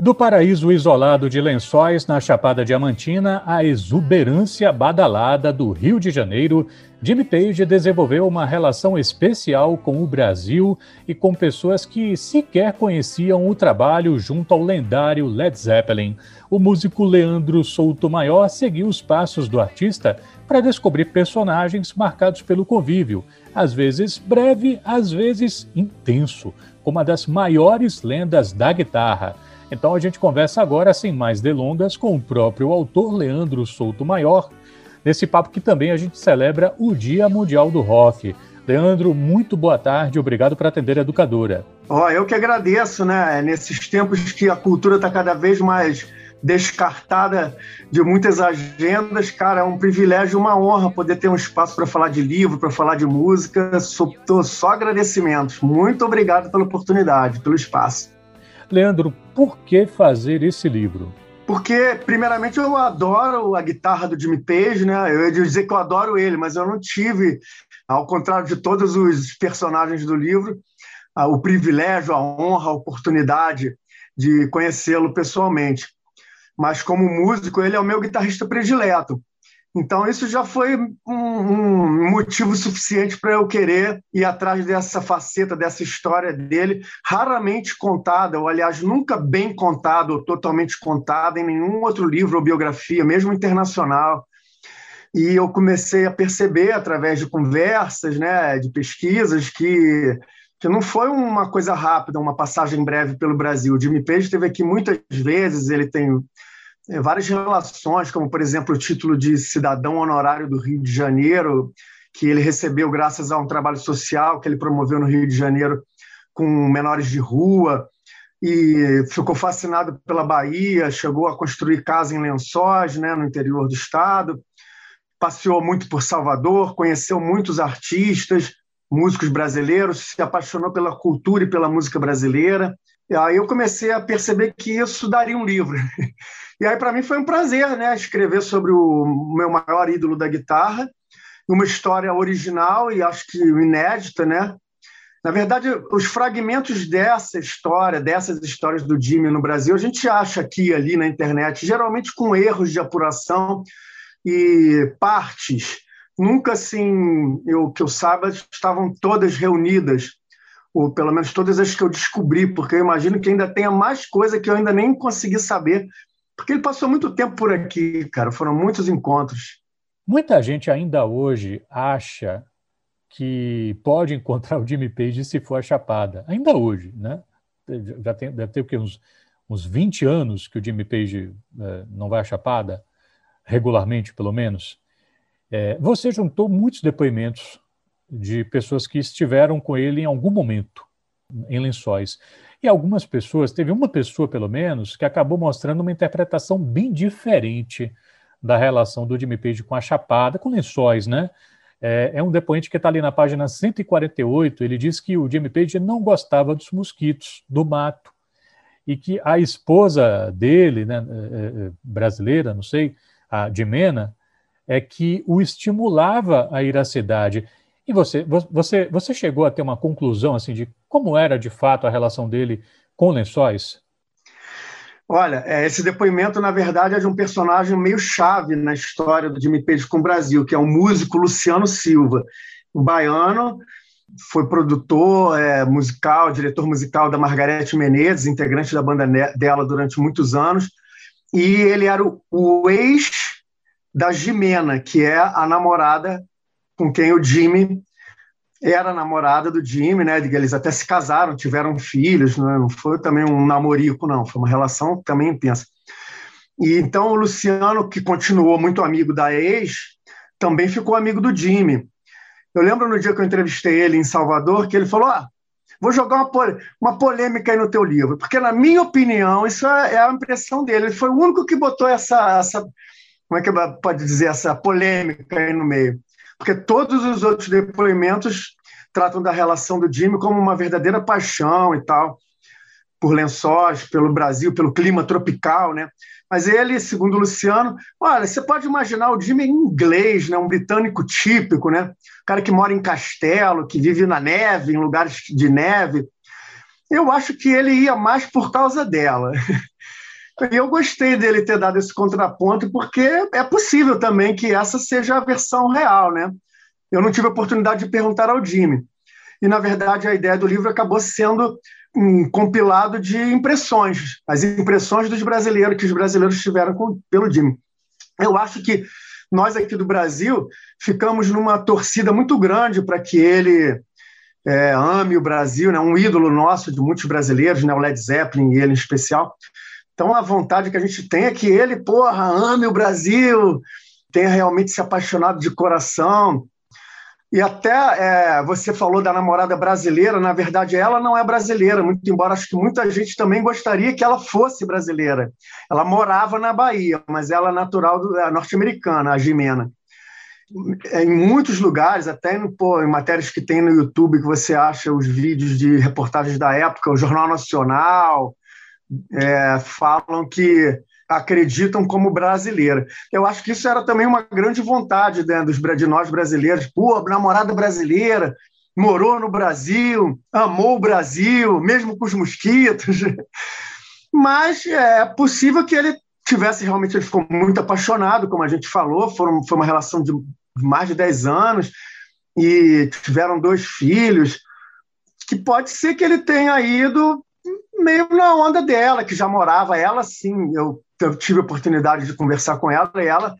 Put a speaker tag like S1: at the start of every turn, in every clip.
S1: Do paraíso isolado de Lençóis, na Chapada Diamantina, à exuberância badalada do Rio de Janeiro, Jimmy Page desenvolveu uma relação especial com o Brasil e com pessoas que sequer conheciam o trabalho junto ao lendário Led Zeppelin. O músico Leandro Souto Maior seguiu os passos do artista para descobrir personagens marcados pelo convívio, às vezes breve, às vezes intenso, como uma das maiores lendas da guitarra. Então a gente conversa agora, sem mais delongas, com o próprio autor Leandro Souto Maior, nesse papo que também a gente celebra o Dia Mundial do Rock. Leandro, muito boa tarde, obrigado por atender a educadora.
S2: Oh, eu que agradeço, né? Nesses tempos que a cultura está cada vez mais descartada de muitas agendas, cara, é um privilégio, uma honra poder ter um espaço para falar de livro, para falar de música. Sou, só agradecimentos. Muito obrigado pela oportunidade, pelo espaço.
S1: Leandro, por que fazer esse livro?
S2: Porque, primeiramente, eu adoro a guitarra do Jimmy Page, né? Eu ia dizer que eu adoro ele, mas eu não tive, ao contrário de todos os personagens do livro, o privilégio, a honra, a oportunidade de conhecê-lo pessoalmente. Mas, como músico, ele é o meu guitarrista predileto. Então, isso já foi um, um motivo suficiente para eu querer ir atrás dessa faceta, dessa história dele, raramente contada, ou aliás, nunca bem contada ou totalmente contada em nenhum outro livro ou biografia, mesmo internacional. E eu comecei a perceber, através de conversas, né, de pesquisas, que, que não foi uma coisa rápida, uma passagem breve pelo Brasil. O Jimmy Page esteve aqui muitas vezes, ele tem várias relações, como, por exemplo, o título de cidadão honorário do Rio de Janeiro, que ele recebeu graças a um trabalho social que ele promoveu no Rio de Janeiro com menores de rua, e ficou fascinado pela Bahia, chegou a construir casa em Lençóis, né, no interior do estado, passeou muito por Salvador, conheceu muitos artistas, músicos brasileiros, se apaixonou pela cultura e pela música brasileira. E aí eu comecei a perceber que isso daria um livro. E aí, para mim, foi um prazer né, escrever sobre o meu maior ídolo da guitarra, uma história original e acho que inédita, né? Na verdade, os fragmentos dessa história, dessas histórias do Jimmy no Brasil, a gente acha aqui e ali na internet, geralmente com erros de apuração e partes. Nunca, assim, eu, que eu saiba, estavam todas reunidas, ou pelo menos todas as que eu descobri, porque eu imagino que ainda tenha mais coisa que eu ainda nem consegui saber, porque ele passou muito tempo por aqui, cara. Foram muitos encontros.
S1: Muita gente ainda hoje acha que pode encontrar o Jimmy Page se for a Chapada. Ainda hoje, né? Já tem, deve ter o quê? Uns, uns 20 anos que o Jimmy Page é, não vai à Chapada, regularmente, pelo menos. É, você juntou muitos depoimentos de pessoas que estiveram com ele em algum momento em Lençóis. E algumas pessoas, teve uma pessoa pelo menos, que acabou mostrando uma interpretação bem diferente da relação do Jimmy Page com a Chapada, com lençóis, né? É, é um depoente que está ali na página 148. Ele diz que o Jimmy Page não gostava dos mosquitos, do mato, e que a esposa dele, né, é, é, brasileira, não sei, a Dimena, é que o estimulava a ir à cidade. E você, você, você chegou a ter uma conclusão assim de como era de fato a relação dele com Lençóis?
S2: Olha, é, esse depoimento, na verdade, é de um personagem meio chave na história do Jimmy Page com o Brasil, que é o músico Luciano Silva, um baiano, foi produtor é, musical, diretor musical da Margarete Menezes, integrante da banda dela durante muitos anos, e ele era o, o ex da Jimena, que é a namorada com quem o Jimmy era namorada do Jimmy, né? Eles até se casaram, tiveram filhos, né? não foi também um namorico, não, foi uma relação também intensa. E então o Luciano, que continuou muito amigo da ex, também ficou amigo do Jimmy. Eu lembro no dia que eu entrevistei ele em Salvador, que ele falou: ah, vou jogar uma, uma polêmica aí no teu livro, porque na minha opinião, isso é, é a impressão dele. Ele foi o único que botou essa, essa como é que pode dizer, essa polêmica aí no meio porque todos os outros depoimentos tratam da relação do Jimmy como uma verdadeira paixão e tal, por lençóis, pelo Brasil, pelo clima tropical, né? Mas ele, segundo o Luciano, olha, você pode imaginar o Jimmy em inglês, né? um britânico típico, né? O cara que mora em castelo, que vive na neve, em lugares de neve. Eu acho que ele ia mais por causa dela. E eu gostei dele ter dado esse contraponto, porque é possível também que essa seja a versão real, né? Eu não tive a oportunidade de perguntar ao Jimmy. E, na verdade, a ideia do livro acabou sendo um compilado de impressões, as impressões dos brasileiros, que os brasileiros tiveram com, pelo Jimmy. Eu acho que nós aqui do Brasil ficamos numa torcida muito grande para que ele é, ame o Brasil, né? um ídolo nosso de muitos brasileiros, né? o Led Zeppelin e ele em especial. Então, a vontade que a gente tem é que ele, porra, ame o Brasil, tenha realmente se apaixonado de coração. E até é, você falou da namorada brasileira, na verdade, ela não é brasileira, muito embora acho que muita gente também gostaria que ela fosse brasileira. Ela morava na Bahia, mas ela é natural é norte-americana, a Jimena. Em muitos lugares, até pô, em matérias que tem no YouTube, que você acha os vídeos de reportagens da época, o Jornal Nacional, é, falam que acreditam como brasileira. Eu acho que isso era também uma grande vontade né, dos, de nós brasileiros. Pô, namorada brasileira, morou no Brasil, amou o Brasil, mesmo com os mosquitos. Mas é possível que ele tivesse realmente, ele ficou muito apaixonado, como a gente falou, foram, foi uma relação de mais de 10 anos, e tiveram dois filhos, que pode ser que ele tenha ido meio na onda dela, que já morava, ela sim, eu, eu tive a oportunidade de conversar com ela, e ela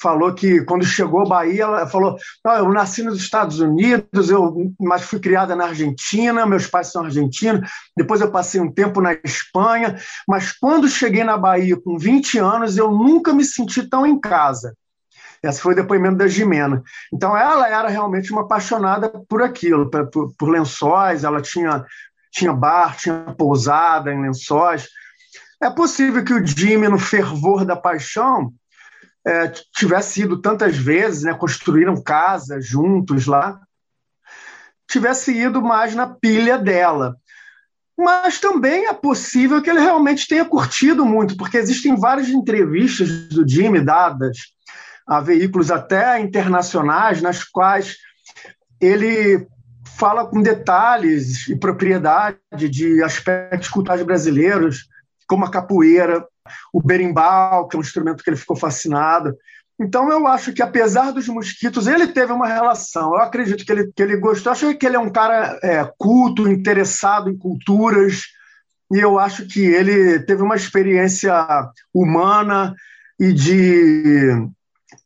S2: falou que quando chegou à Bahia, ela falou: eu nasci nos Estados Unidos, eu, mas fui criada na Argentina, meus pais são argentinos, depois eu passei um tempo na Espanha, mas quando cheguei na Bahia com 20 anos, eu nunca me senti tão em casa. Esse foi o depoimento da Jimena. Então, ela era realmente uma apaixonada por aquilo, por, por lençóis, ela tinha tinha bar, tinha pousada em lençóis. É possível que o Jimmy, no fervor da paixão, é, tivesse ido tantas vezes, né, construíram casas juntos lá, tivesse ido mais na pilha dela. Mas também é possível que ele realmente tenha curtido muito, porque existem várias entrevistas do Jimmy dadas a veículos até internacionais, nas quais ele fala com detalhes e propriedade de aspectos culturais brasileiros, como a capoeira, o berimbau, que é um instrumento que ele ficou fascinado. Então, eu acho que, apesar dos mosquitos, ele teve uma relação. Eu acredito que ele, que ele gostou. Eu acho que ele é um cara é, culto, interessado em culturas, e eu acho que ele teve uma experiência humana e de,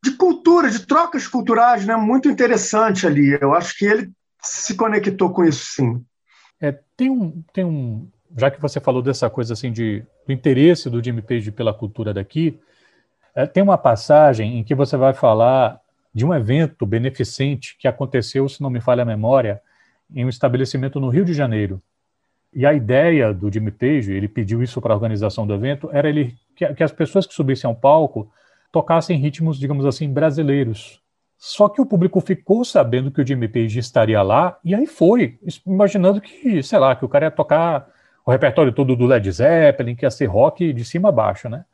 S2: de cultura, de trocas culturais, né, muito interessante ali. Eu acho que ele se conectou com isso, sim.
S1: É, tem um, tem um, já que você falou dessa coisa assim de do interesse do Jimmy Page pela cultura daqui, é, tem uma passagem em que você vai falar de um evento beneficente que aconteceu, se não me falha a memória, em um estabelecimento no Rio de Janeiro. E a ideia do Jimmy Page, ele pediu isso para a organização do evento, era ele que, que as pessoas que subissem ao palco tocassem ritmos, digamos assim, brasileiros, só que o público ficou sabendo que o Jimmy Page estaria lá, e aí foi, imaginando que, sei lá, que o cara ia tocar o repertório todo do Led Zeppelin, que ia ser rock de cima a baixo, né?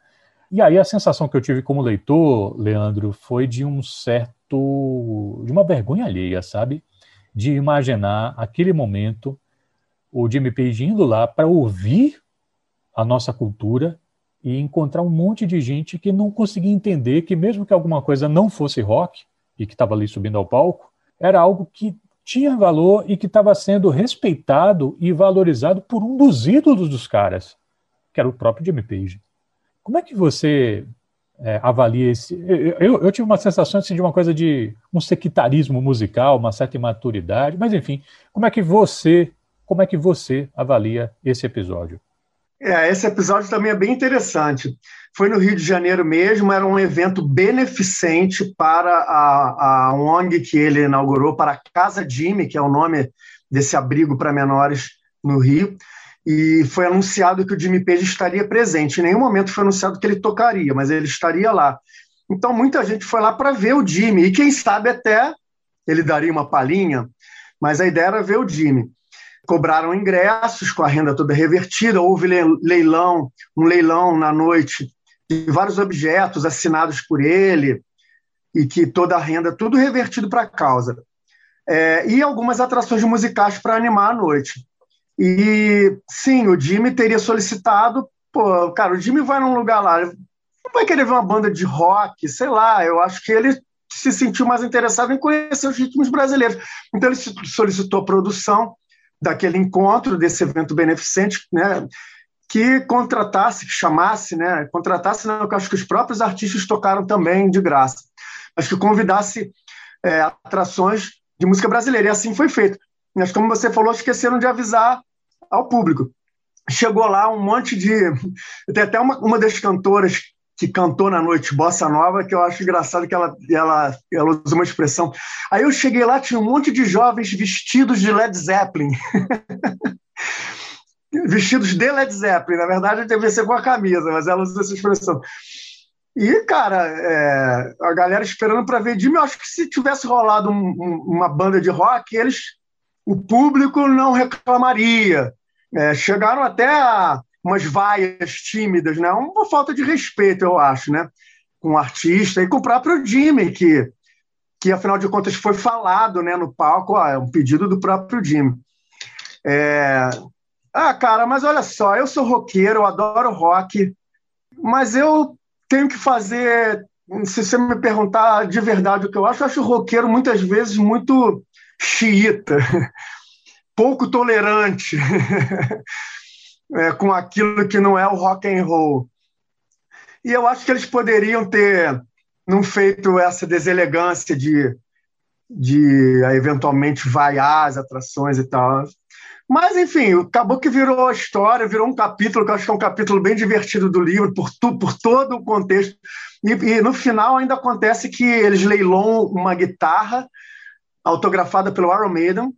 S1: E aí a sensação que eu tive como leitor, Leandro, foi de um certo. de uma vergonha alheia, sabe? De imaginar aquele momento, o Jimmy Page indo lá para ouvir a nossa cultura e encontrar um monte de gente que não conseguia entender que, mesmo que alguma coisa não fosse rock, e que estava ali subindo ao palco, era algo que tinha valor e que estava sendo respeitado e valorizado por um dos ídolos dos caras, que era o próprio Jimmy Page. Como é que você é, avalia esse? Eu, eu, tive uma sensação assim, de uma coisa de um sectarismo musical, uma certa imaturidade, mas enfim, como é que você, como é que você avalia esse episódio?
S2: É, esse episódio também é bem interessante. Foi no Rio de Janeiro mesmo, era um evento beneficente para a, a ONG que ele inaugurou, para a Casa Jimmy, que é o nome desse abrigo para menores no Rio. E foi anunciado que o Jimmy Page estaria presente. Em nenhum momento foi anunciado que ele tocaria, mas ele estaria lá. Então muita gente foi lá para ver o Jimmy, e quem sabe até ele daria uma palhinha, mas a ideia era ver o Jimmy cobraram ingressos com a renda toda revertida, houve leilão, um leilão na noite de vários objetos assinados por ele e que toda a renda, tudo revertido para a causa. É, e algumas atrações musicais para animar a noite. E sim, o Jimmy teria solicitado pô, cara, o Jimmy vai num lugar lá, não vai querer ver uma banda de rock, sei lá, eu acho que ele se sentiu mais interessado em conhecer os ritmos brasileiros. Então ele solicitou produção daquele encontro, desse evento beneficente, né, que contratasse, que chamasse, né, contratasse, não, eu acho que os próprios artistas tocaram também de graça, mas que convidasse é, atrações de música brasileira, e assim foi feito. Mas, como você falou, esqueceram de avisar ao público. Chegou lá um monte de. Tem até uma, uma das cantoras que cantou na noite Bossa Nova, que eu acho engraçado que ela, ela, ela usa uma expressão. Aí eu cheguei lá, tinha um monte de jovens vestidos de Led Zeppelin. vestidos de Led Zeppelin. Na verdade, deve ser com a camisa, mas ela usa essa expressão. E, cara, é, a galera esperando para ver Jimmy, eu acho que se tivesse rolado um, um, uma banda de rock, eles, o público não reclamaria. É, chegaram até a umas vaias tímidas, né? Uma falta de respeito, eu acho, né? Com o artista e com o próprio Jimmy, que, que afinal de contas foi falado né, no palco, ó, é um pedido do próprio Jimmy. É... Ah, cara, mas olha só, eu sou roqueiro, eu adoro rock, mas eu tenho que fazer. Se você me perguntar de verdade o que eu acho, eu acho o roqueiro muitas vezes muito xiita, pouco tolerante. é, com aquilo que não é o rock and roll. E eu acho que eles poderiam ter não feito essa deselegância de, de eventualmente vaiar as atrações e tal. Mas, enfim, acabou que virou a história, virou um capítulo, que eu acho que é um capítulo bem divertido do livro, por, tu, por todo o contexto. E, e, no final ainda acontece que eles leiloam uma guitarra autografada pelo Iron Maiden,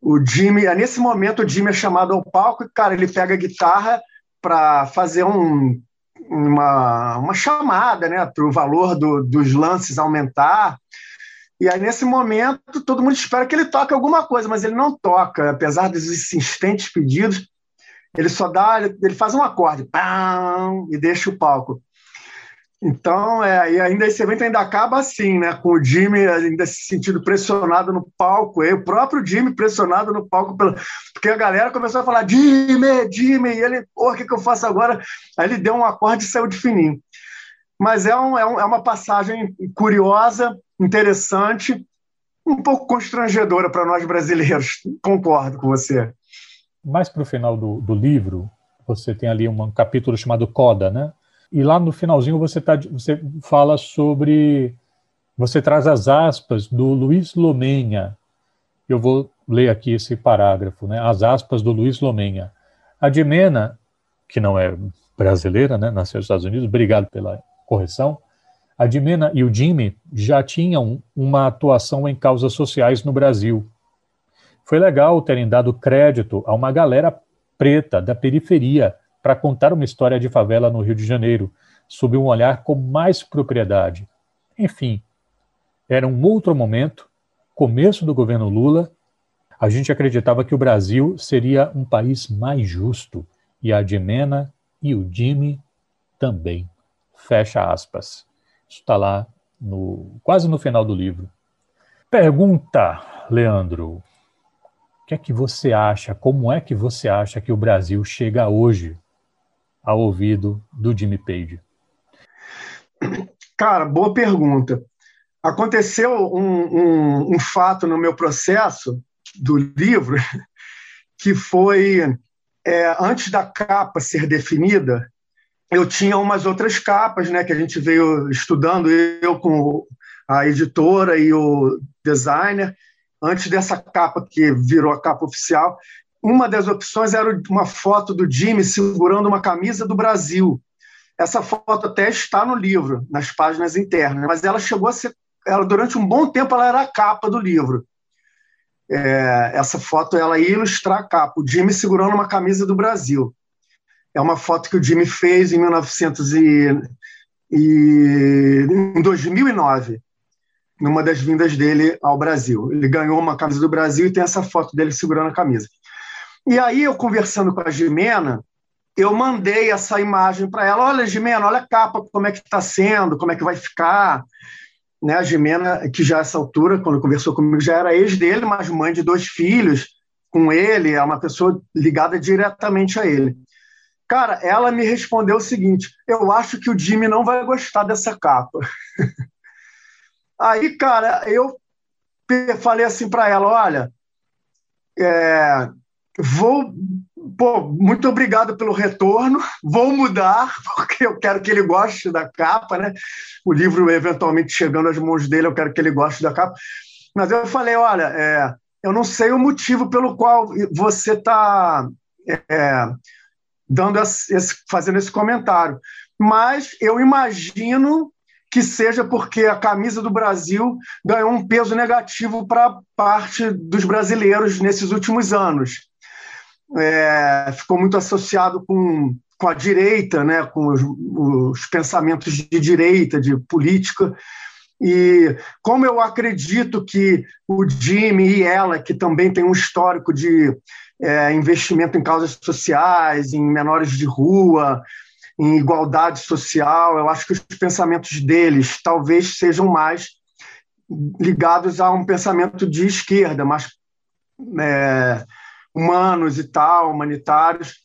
S2: o Jimmy, nesse momento, o Jimmy é chamado ao palco e, cara, ele pega a guitarra para fazer um, uma, uma chamada, né, para o valor do, dos lances aumentar. E aí, nesse momento, todo mundo espera que ele toque alguma coisa, mas ele não toca, apesar dos insistentes pedidos. Ele só dá, ele faz um acorde, pam, e deixa o palco. Então, é, e ainda esse evento ainda acaba assim, né? Com o Jimmy ainda se sentindo pressionado no palco, e o próprio Jimmy pressionado no palco, pela, porque a galera começou a falar: Jimmy, Jimmy, e ele, porra, o que, que eu faço agora? Aí ele deu um acorde e saiu de fininho. Mas é, um, é, um, é uma passagem curiosa, interessante, um pouco constrangedora para nós brasileiros. Concordo com você.
S1: Mais para o final do, do livro, você tem ali um capítulo chamado Coda, né? E lá no finalzinho você, tá, você fala sobre. Você traz as aspas do Luiz Lomenha. Eu vou ler aqui esse parágrafo, né? As aspas do Luiz Lomenha. A Dimena, que não é brasileira, né? Nasceu nos Estados Unidos, obrigado pela correção. A Dimena e o Jimmy já tinham uma atuação em causas sociais no Brasil. Foi legal terem dado crédito a uma galera preta da periferia para contar uma história de favela no Rio de Janeiro, sob um olhar com mais propriedade. Enfim, era um outro momento, começo do governo Lula. A gente acreditava que o Brasil seria um país mais justo, e a Dimena e o Jimmy também. Fecha aspas. Isso está lá no, quase no final do livro. Pergunta, Leandro. O que é que você acha? Como é que você acha que o Brasil chega hoje ao ouvido do Jimmy Page?
S2: Cara, boa pergunta. Aconteceu um, um, um fato no meu processo do livro que foi é, antes da capa ser definida, eu tinha umas outras capas, né, que a gente veio estudando, eu com a editora e o designer, antes dessa capa que virou a capa oficial, uma das opções era uma foto do Jimmy segurando uma camisa do Brasil. Essa foto até está no livro, nas páginas internas, mas ela chegou a ser, ela, durante um bom tempo, ela era a capa do livro. É, essa foto ela ia ilustrar a capa, o Jimmy segurando uma camisa do Brasil. É uma foto que o Jimmy fez em 1900 e, e em 2009, numa das vindas dele ao Brasil. Ele ganhou uma camisa do Brasil e tem essa foto dele segurando a camisa. E aí, eu conversando com a Jimena, eu mandei essa imagem para ela. Olha, Jimena, olha a capa, como é que está sendo, como é que vai ficar. Né, a Jimena, que já essa altura, quando conversou comigo, já era ex dele, mas mãe de dois filhos com ele, é uma pessoa ligada diretamente a ele. Cara, ela me respondeu o seguinte: eu acho que o Jimmy não vai gostar dessa capa. Aí, cara, eu falei assim para ela: olha, é, vou. Pô, muito obrigado pelo retorno. Vou mudar, porque eu quero que ele goste da capa, né? O livro, eventualmente, chegando às mãos dele, eu quero que ele goste da capa. Mas eu falei: olha, é, eu não sei o motivo pelo qual você está é, dando esse, fazendo esse comentário, mas eu imagino que seja porque a camisa do Brasil ganhou um peso negativo para parte dos brasileiros nesses últimos anos. É, ficou muito associado com, com a direita, né, com os, os pensamentos de direita, de política. E como eu acredito que o Jimmy e ela, que também tem um histórico de é, investimento em causas sociais, em menores de rua, em igualdade social. Eu acho que os pensamentos deles talvez sejam mais ligados a um pensamento de esquerda, mais é, humanos e tal, humanitários.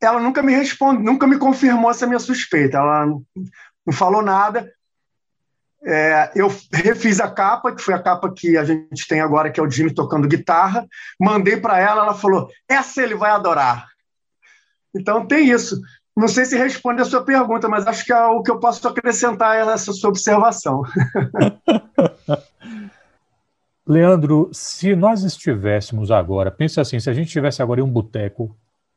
S2: Ela nunca me responde, nunca me confirmou essa minha suspeita. Ela não falou nada. É, eu refiz a capa, que foi a capa que a gente tem agora, que é o Jimmy tocando guitarra. Mandei para ela, ela falou: essa ele vai adorar. Então tem isso. Não sei se responde a sua pergunta, mas acho que é o que eu posso acrescentar é essa sua observação.
S1: Leandro, se nós estivéssemos agora, pense assim, se a gente estivesse agora em um boteco,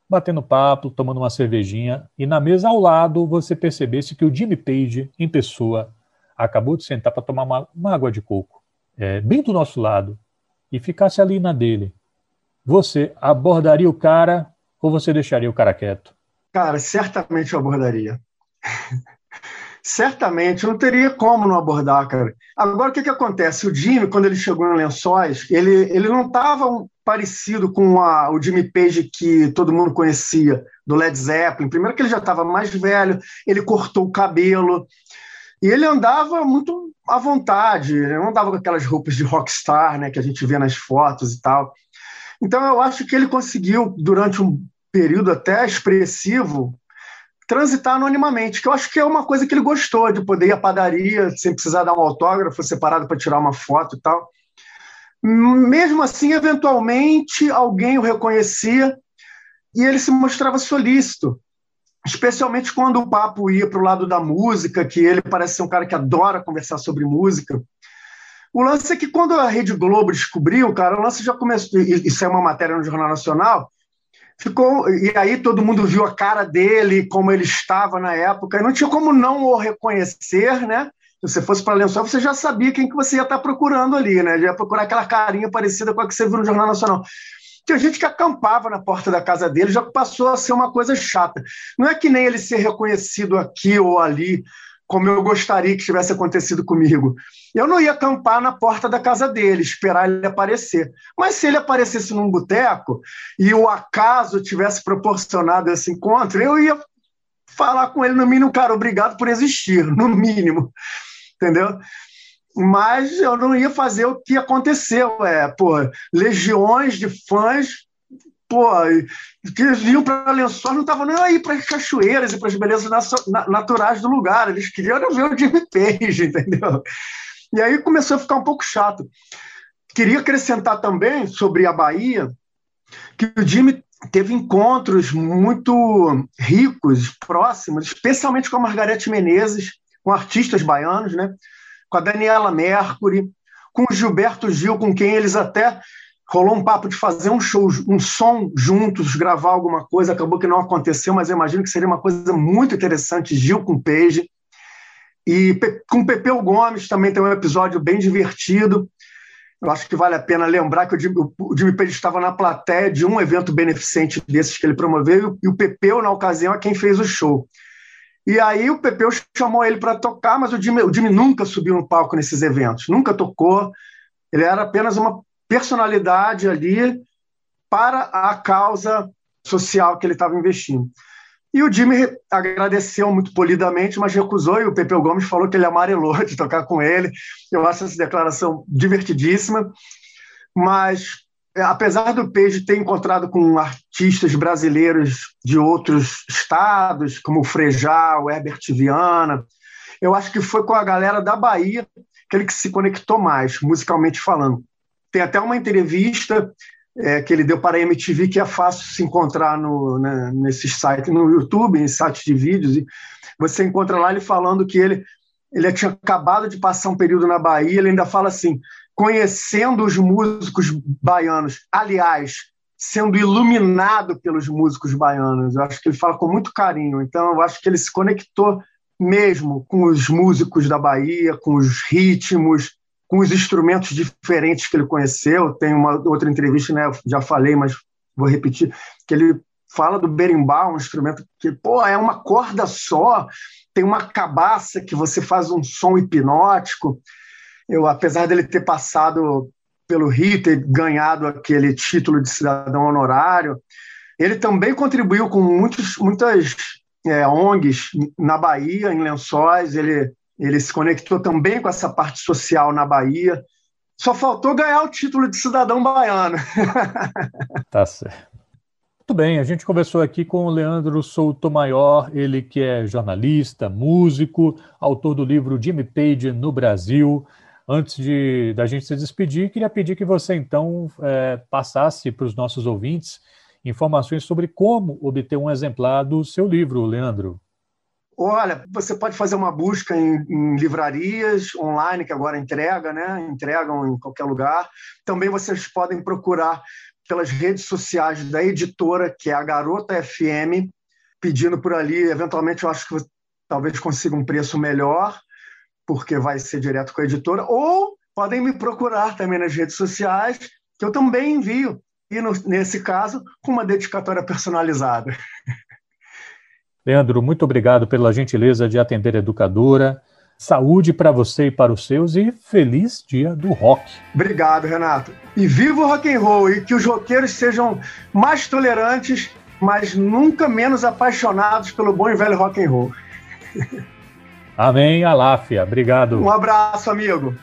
S1: batendo papo, tomando uma cervejinha, e na mesa ao lado você percebesse que o Jimmy Page, em pessoa, acabou de sentar para tomar uma, uma, água de coco, é, bem do nosso lado, e ficasse ali na dele, você abordaria o cara ou você deixaria o cara quieto?
S2: Cara, certamente eu abordaria. Certamente, não teria como não abordar, cara. Agora, o que, que acontece? O Jimmy, quando ele chegou em Lençóis, ele, ele não estava parecido com a, o Jimmy Page que todo mundo conhecia, do Led Zeppelin. Primeiro que ele já estava mais velho, ele cortou o cabelo, e ele andava muito à vontade, ele não andava com aquelas roupas de rockstar, né, que a gente vê nas fotos e tal. Então, eu acho que ele conseguiu, durante um período até expressivo, transitar anonimamente, que eu acho que é uma coisa que ele gostou, de poder ir à padaria sem precisar dar um autógrafo, separado para tirar uma foto e tal. Mesmo assim, eventualmente, alguém o reconhecia e ele se mostrava solícito, especialmente quando o papo ia para o lado da música, que ele parece ser um cara que adora conversar sobre música. O lance é que quando a Rede Globo descobriu, cara, o lance já começou, isso é uma matéria no Jornal Nacional, ficou e aí todo mundo viu a cara dele, como ele estava na época, e não tinha como não o reconhecer, né? Se você fosse para Lençol, você já sabia quem que você ia estar procurando ali, né? ia procurar aquela carinha parecida com a que você viu no Jornal Nacional. Tinha gente que acampava na porta da casa dele, já passou a ser uma coisa chata. Não é que nem ele ser reconhecido aqui ou ali, como eu gostaria que tivesse acontecido comigo. Eu não ia acampar na porta da casa dele, esperar ele aparecer. Mas se ele aparecesse num boteco e o acaso tivesse proporcionado esse encontro, eu ia falar com ele no mínimo, cara, obrigado por existir, no mínimo. Entendeu? Mas eu não ia fazer o que aconteceu. É, pô, legiões de fãs pô, que eles vinham para Lençóis, não estavam nem aí para as cachoeiras e para as belezas naturais do lugar, eles queriam ver o Jimmy Page, entendeu? E aí começou a ficar um pouco chato. Queria acrescentar também sobre a Bahia que o Jimmy teve encontros muito ricos, próximos, especialmente com a Margarete Menezes, com artistas baianos, né? com a Daniela Mercury, com o Gilberto Gil, com quem eles até rolou um papo de fazer um show, um som juntos, gravar alguma coisa, acabou que não aconteceu, mas eu imagino que seria uma coisa muito interessante, Gil com Page. E com Pepeu Gomes também tem um episódio bem divertido. Eu acho que vale a pena lembrar que o Jimmy, o Jimmy Page estava na plateia de um evento beneficente desses que ele promoveu, e o Pepeu, na ocasião, é quem fez o show. E aí o Pepeu chamou ele para tocar, mas o Jimmy, o Jimmy nunca subiu no palco nesses eventos, nunca tocou. Ele era apenas uma personalidade ali para a causa social que ele estava investindo. E o Jimmy agradeceu muito polidamente, mas recusou, e o Pepe Gomes falou que ele amarelou de tocar com ele. Eu acho essa declaração divertidíssima, mas é, apesar do Peixe ter encontrado com artistas brasileiros de outros estados, como o Frejá, o Herbert Viana, eu acho que foi com a galera da Bahia que ele se conectou mais, musicalmente falando. Tem até uma entrevista é, que ele deu para a MTV que é fácil se encontrar no, né, nesses sites, no YouTube, em sites de vídeos, e você encontra lá ele falando que ele, ele tinha acabado de passar um período na Bahia, ele ainda fala assim, conhecendo os músicos baianos, aliás, sendo iluminado pelos músicos baianos. Eu acho que ele fala com muito carinho. Então, eu acho que ele se conectou mesmo com os músicos da Bahia, com os ritmos, com os instrumentos diferentes que ele conheceu. Tem uma outra entrevista, né? Já falei, mas vou repetir, que ele fala do berimbau, um instrumento que, pô, é uma corda só, tem uma cabaça que você faz um som hipnótico. Eu, apesar dele ter passado pelo Rio, ter ganhado aquele título de cidadão honorário, ele também contribuiu com muitos, muitas é, ONGs na Bahia, em Lençóis. Ele, ele se conectou também com essa parte social na Bahia. Só faltou ganhar o título de cidadão baiano.
S1: tá certo. Muito bem, a gente conversou aqui com o Leandro Soutomaior, ele que é jornalista, músico, autor do livro Jimmy Page no Brasil. Antes de da gente se despedir, queria pedir que você então é, passasse para os nossos ouvintes informações sobre como obter um exemplar do seu livro, Leandro.
S2: Olha, você pode fazer uma busca em, em, livrarias online, que agora entrega, né? Entregam em qualquer lugar. Também vocês podem procurar pelas redes sociais da editora, que é a Garota FM, pedindo por ali. Eventualmente, eu acho que talvez consiga um preço melhor, porque vai ser direto com a editora. Ou podem me procurar também nas redes sociais, que eu também envio. E, no, nesse caso, com uma dedicatória personalizada.
S1: Leandro, muito obrigado pela gentileza de atender a educadora. Saúde para você e para os seus e feliz dia do rock.
S2: Obrigado, Renato. E viva o rock and roll e que os roqueiros sejam mais tolerantes, mas nunca menos apaixonados pelo bom e velho rock and roll.
S1: Amém, Aláfia. Obrigado.
S2: Um abraço, amigo.